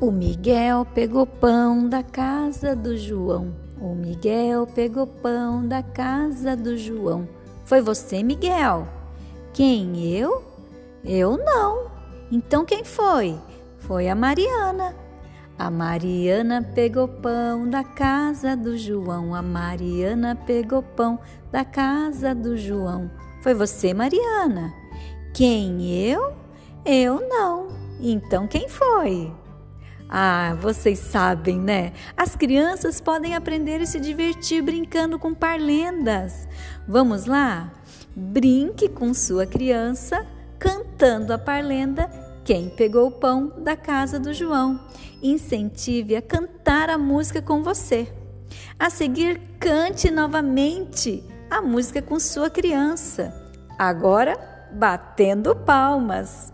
O Miguel pegou pão da casa do João. O Miguel pegou pão da casa do João. Foi você, Miguel? Quem? Eu? Eu não. Então quem foi? Foi a Mariana. A Mariana pegou pão da casa do João. A Mariana pegou pão da casa do João. Foi você, Mariana? Quem? Eu? Eu não. Então quem foi? Ah, vocês sabem, né? As crianças podem aprender e se divertir brincando com parlendas. Vamos lá? Brinque com sua criança cantando a parlenda Quem pegou o pão da casa do João. Incentive a cantar a música com você. A seguir, cante novamente a música com sua criança. Agora, batendo palmas.